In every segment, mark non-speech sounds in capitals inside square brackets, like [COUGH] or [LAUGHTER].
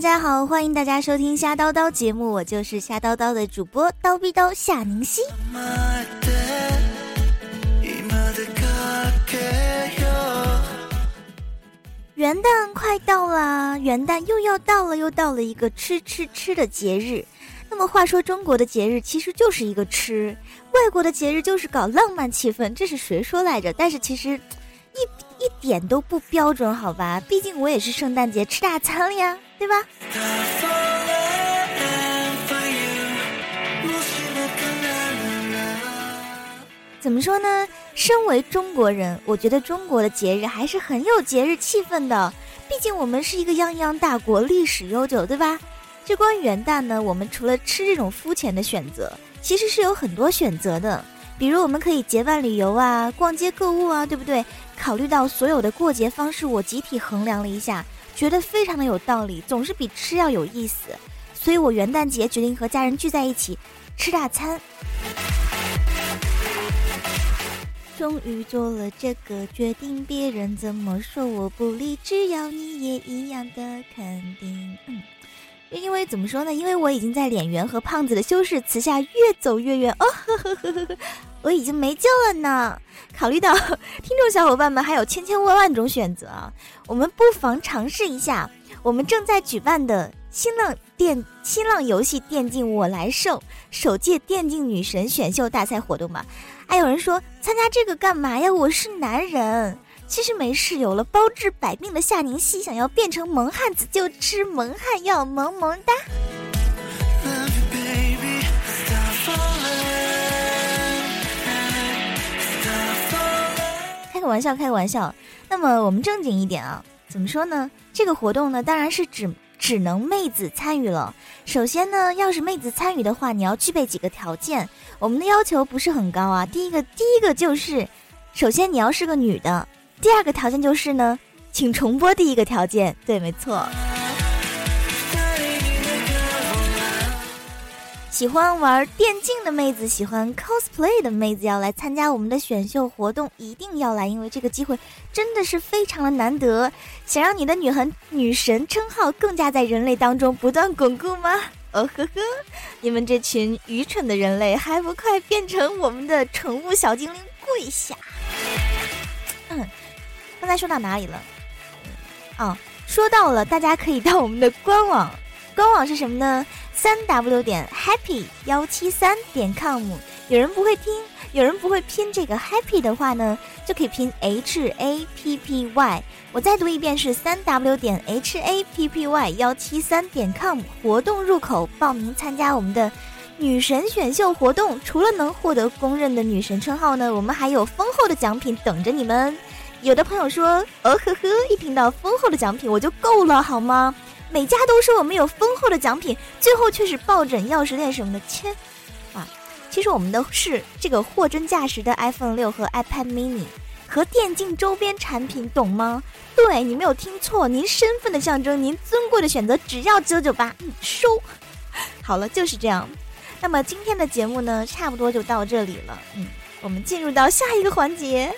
大家好，欢迎大家收听瞎叨叨节目，我就是瞎叨叨的主播叨逼叨夏宁熙。元旦快到啦，元旦又要到了，又到了一个吃吃吃的节日。那么话说，中国的节日其实就是一个吃，外国的节日就是搞浪漫气氛，这是谁说来着？但是其实一一点都不标准，好吧？毕竟我也是圣诞节吃大餐了呀。对吧？怎么说呢？身为中国人，我觉得中国的节日还是很有节日气氛的。毕竟我们是一个泱泱大国，历史悠久，对吧？这关于元旦呢，我们除了吃这种肤浅的选择，其实是有很多选择的。比如我们可以结伴旅游啊，逛街购物啊，对不对？考虑到所有的过节方式，我集体衡量了一下。觉得非常的有道理，总是比吃要有意思，所以我元旦节决定和家人聚在一起吃大餐。终于做了这个决定，别人怎么说我不理，只要你也一样的肯定。嗯，因为怎么说呢？因为我已经在脸圆和胖子的修饰词下越走越远哦，呵呵呵呵呵。我已经没救了呢。考虑到听众小伙伴们还有千千万万种选择啊，我们不妨尝试一下我们正在举办的新浪电新浪游戏电竞我来胜首届电竞女神选秀大赛活动吧。还有人说参加这个干嘛呀？我是男人。其实没事，有了包治百病的夏宁熙，想要变成萌汉子就吃萌汉药，萌萌哒。开个玩笑，开个玩笑。那么我们正经一点啊，怎么说呢？这个活动呢，当然是只只能妹子参与了。首先呢，要是妹子参与的话，你要具备几个条件。我们的要求不是很高啊。第一个，第一个就是，首先你要是个女的。第二个条件就是呢，请重播第一个条件。对，没错。喜欢玩电竞的妹子，喜欢 cosplay 的妹子要来参加我们的选秀活动，一定要来，因为这个机会真的是非常的难得。想让你的女神女神称号更加在人类当中不断巩固吗？[LAUGHS] 哦呵呵，你们这群愚蠢的人类，还不快变成我们的宠物小精灵跪下！嗯，刚才说到哪里了？哦，说到了，大家可以到我们的官网，官网是什么呢？三 w 点 happy 幺七三点 com，有人不会听，有人不会拼这个 happy 的话呢，就可以拼 h a p p y。我再读一遍是三 w 点 h a p p y 幺七三点 com。活动入口报名参加我们的女神选秀活动，除了能获得公认的女神称号呢，我们还有丰厚的奖品等着你们。有的朋友说，哦呵呵，一听到丰厚的奖品我就够了，好吗？每家都说我们有丰厚的奖品，最后却是抱枕、钥匙链什么的。切，啊，其实我们的是这个货真价实的 iPhone 六和 iPad mini 和电竞周边产品，懂吗？对你没有听错，您身份的象征，您尊贵的选择，只要九九八，嗯，收。好了，就是这样。那么今天的节目呢，差不多就到这里了。嗯，我们进入到下一个环节。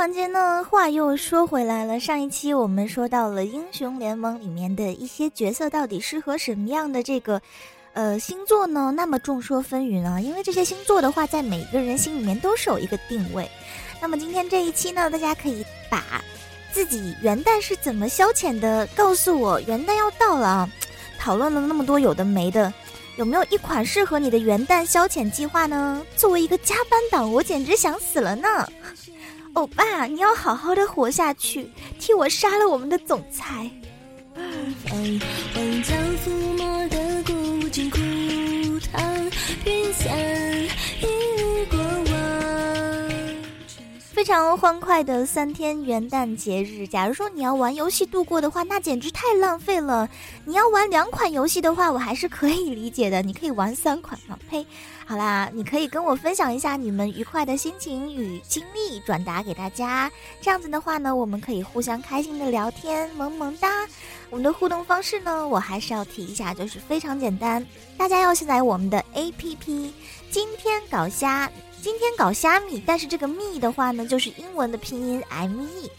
环节呢，话又说回来了。上一期我们说到了英雄联盟里面的一些角色到底适合什么样的这个，呃，星座呢？那么众说纷纭啊，因为这些星座的话，在每个人心里面都是有一个定位。那么今天这一期呢，大家可以把自己元旦是怎么消遣的告诉我。元旦要到了啊，讨论了那么多有的没的，有没有一款适合你的元旦消遣计划呢？作为一个加班党，我简直想死了呢。欧巴，你要好好的活下去，替我杀了我们的总裁。常欢快的三天元旦节日。假如说你要玩游戏度过的话，那简直太浪费了。你要玩两款游戏的话，我还是可以理解的。你可以玩三款啊！呸，好啦，你可以跟我分享一下你们愉快的心情与经历，转达给大家。这样子的话呢，我们可以互相开心的聊天，萌萌哒。我们的互动方式呢，我还是要提一下，就是非常简单，大家要下载我们的 APP。今天搞虾，今天搞虾米，但是这个米的话呢，就是英文的拼音 M E，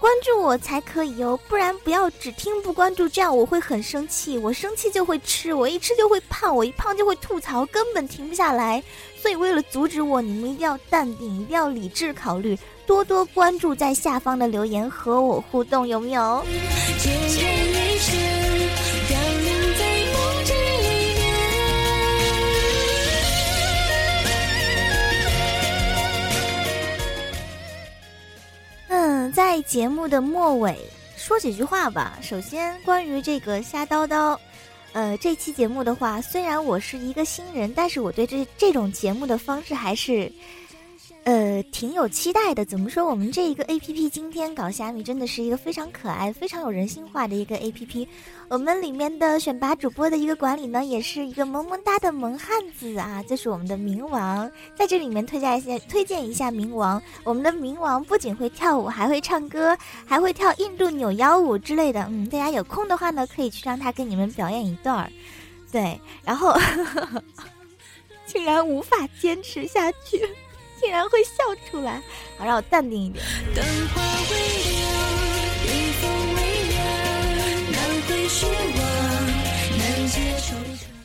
关注我才可以哦，不然不要只听不关注，这样我会很生气，我生气就会吃，我一吃就会胖，我一胖就会吐槽，根本停不下来。所以为了阻止我，你们一定要淡定，一定要理智考虑，多多关注在下方的留言和我互动，有没有？节目的末尾说几句话吧。首先，关于这个瞎叨叨，呃，这期节目的话，虽然我是一个新人，但是我对这这种节目的方式还是。呃，挺有期待的。怎么说？我们这一个 A P P 今天搞虾米，真的是一个非常可爱、非常有人性化的一个 A P P。我们里面的选拔主播的一个管理呢，也是一个萌萌哒的萌汉子啊，就是我们的冥王。在这里面推荐一下，推荐一下冥王。我们的冥王不仅会跳舞，还会唱歌，还会跳印度扭腰舞之类的。嗯，大家有空的话呢，可以去让他给你们表演一段儿。对，然后 [LAUGHS] 竟然无法坚持下去。竟然会笑出来，好让我淡定一点。灯火微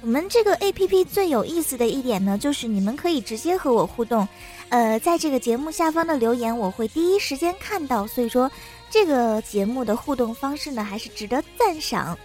我们这个 A P P 最有意思的一点呢，就是你们可以直接和我互动，呃，在这个节目下方的留言我会第一时间看到，所以说这个节目的互动方式呢，还是值得赞赏。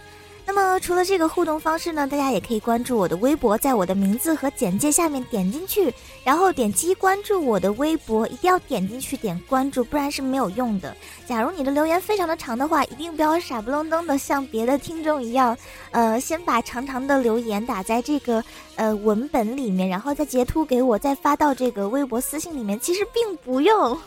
那么除了这个互动方式呢，大家也可以关注我的微博，在我的名字和简介下面点进去，然后点击关注我的微博，一定要点进去点关注，不然是没有用的。假如你的留言非常的长的话，一定不要傻不愣登的像别的听众一样，呃，先把长长的留言打在这个呃文本里面，然后再截图给我，再发到这个微博私信里面。其实并不用，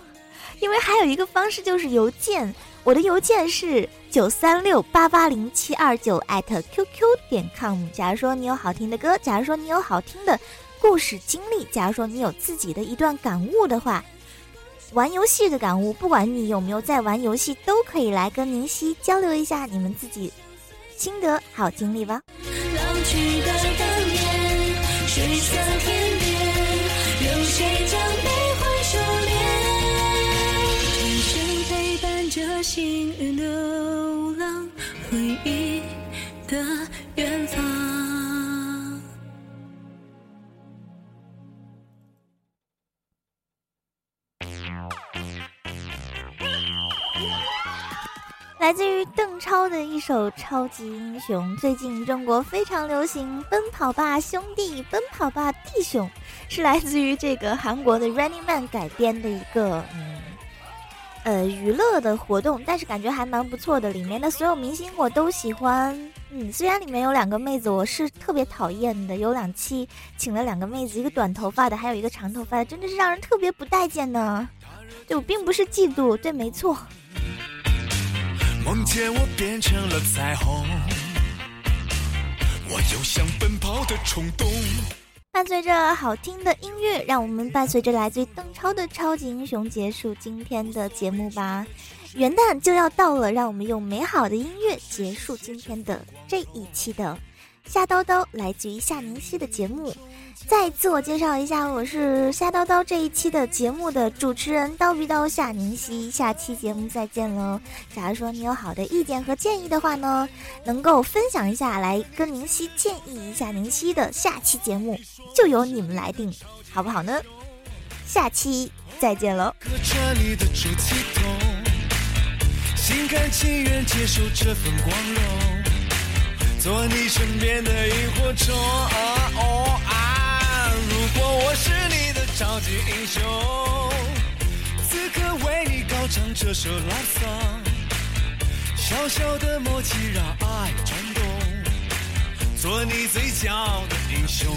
因为还有一个方式就是邮件。我的邮件是九三六八八零七二九艾特 qq 点 com。假如说你有好听的歌，假如说你有好听的故事经历，假如说你有自己的一段感悟的话，玩游戏的感悟，不管你有没有在玩游戏，都可以来跟宁夕交流一下你们自己心得好经历吧。心流浪回忆的远方。来自于邓超的一首超级英雄。最近中国非常流行《奔跑吧兄弟》，《奔跑吧弟兄》是来自于这个韩国的 Running Man 改编的一个嗯。呃，娱乐的活动，但是感觉还蛮不错的。里面的所有明星我都喜欢，嗯，虽然里面有两个妹子我是特别讨厌的，有两期请了两个妹子，一个短头发的，还有一个长头发的，真的是让人特别不待见呢。对我并不是嫉妒，对，没错。梦见我变成了彩虹，我有想奔跑的冲动。伴随着好听的音乐，让我们伴随着来自于邓超的超级英雄结束今天的节目吧。元旦就要到了，让我们用美好的音乐结束今天的这一期的。夏叨叨来自于夏宁熙的节目，再自我介绍一下，我是夏叨叨这一期的节目的主持人叨逼叨夏宁熙，下期节目再见喽。假如说你有好的意见和建议的话呢，能够分享一下来跟宁熙建议一下宁熙的下期节目，就由你们来定，好不好呢？下期再见喽。心甘情愿接受这份光荣。做你身边的萤火虫。如果我是你的超级英雄，此刻为你高唱这首 love song。小小的默契让爱转动，做你最骄傲的英雄。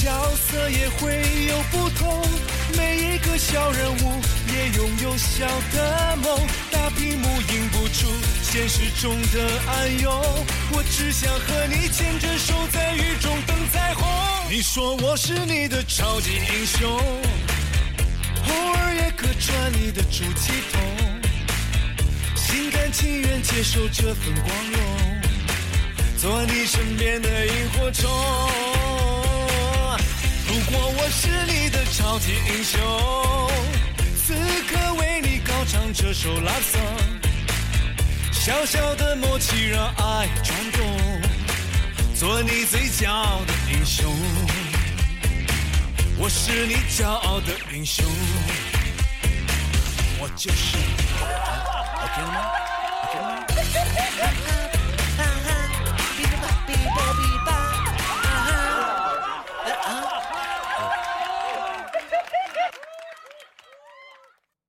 角色也会有不同，每一个小人物也拥有小的梦。大屏幕映不出现实中的暗涌，我只想和你牵着手在雨中等彩虹。你说我是你的超级英雄，偶尔也客串你的出气筒，心甘情愿接受这份光荣。做你身边的萤火虫。如果我是你的超级英雄，此刻为你高唱这首 love song。小小的默契让爱转动，做你最骄傲的英雄。我是你骄傲的英雄，我就是。OK 了吗？OK 了吗？[LAUGHS]